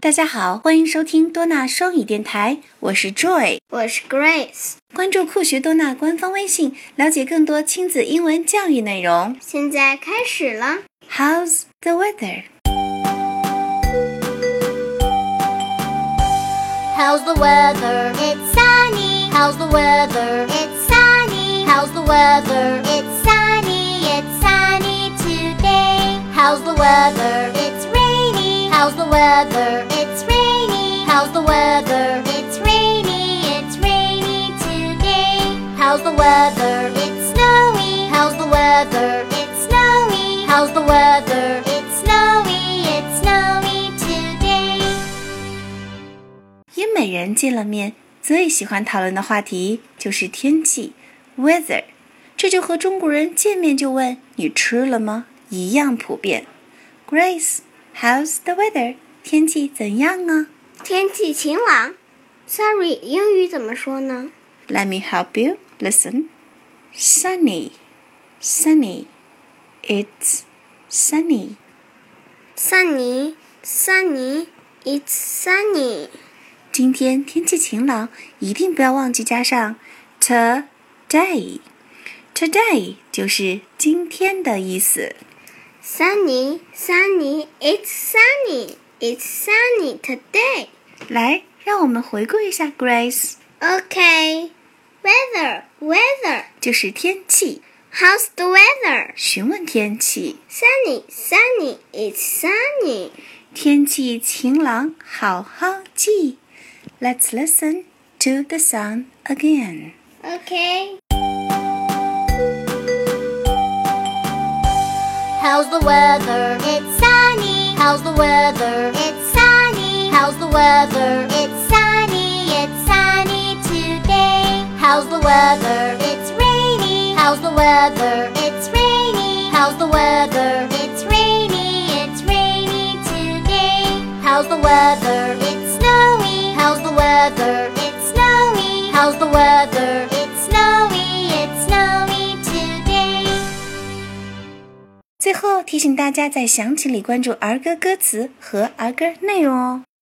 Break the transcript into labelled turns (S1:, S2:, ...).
S1: 大家好，欢迎收听多纳双语电台，我是 Joy，
S2: 我是 Grace。
S1: 关注酷学多纳官方微信，了解更多亲子英文教育内容。
S2: 现在开始了。
S1: How's the weather?
S3: How's the weather? It's sunny. How's the weather? It's sunny. How's the weather? It's sunny. It's sunny today. How's the weather? It's rainy. How's the weather? weather? It's rainy. It's rainy today. How's the weather? It's snowy. How's the weather? It's snowy. How's the weather? It's snowy. It's snowy today.
S1: 英美人见了面最喜欢讨论的话题就是天气 （weather），这就和中国人见面就问你吃了吗一样普遍。Grace，how's the weather？天气怎样啊？
S2: 天气晴朗。Sorry，英语怎么说呢
S1: ？Let me help you. Listen. Sunny, sunny. It's sunny.
S2: Sunny, sunny. It's sunny.
S1: 今天天气晴朗，一定不要忘记加上 today。Today 就是今天的意思。
S2: Sunny, sunny. It's sunny. It's sunny today.
S1: 来，让我们回顾一下 Grace。
S2: Okay. Weather, weather.
S1: 就是天气，
S2: How's the weather?
S1: 询问天气。
S2: Sunny, sunny. It's sunny.
S1: 天气晴朗，好好记。Let's listen to the song again.
S2: Okay.
S3: How's the weather? It's sunny. How's the weather? It's sunny. How's the weather? It's sunny. It's sunny today. How's the weather? It's rainy. How's the weather?
S1: 最后提醒大家在详情里关注儿歌歌词和儿歌内容哦。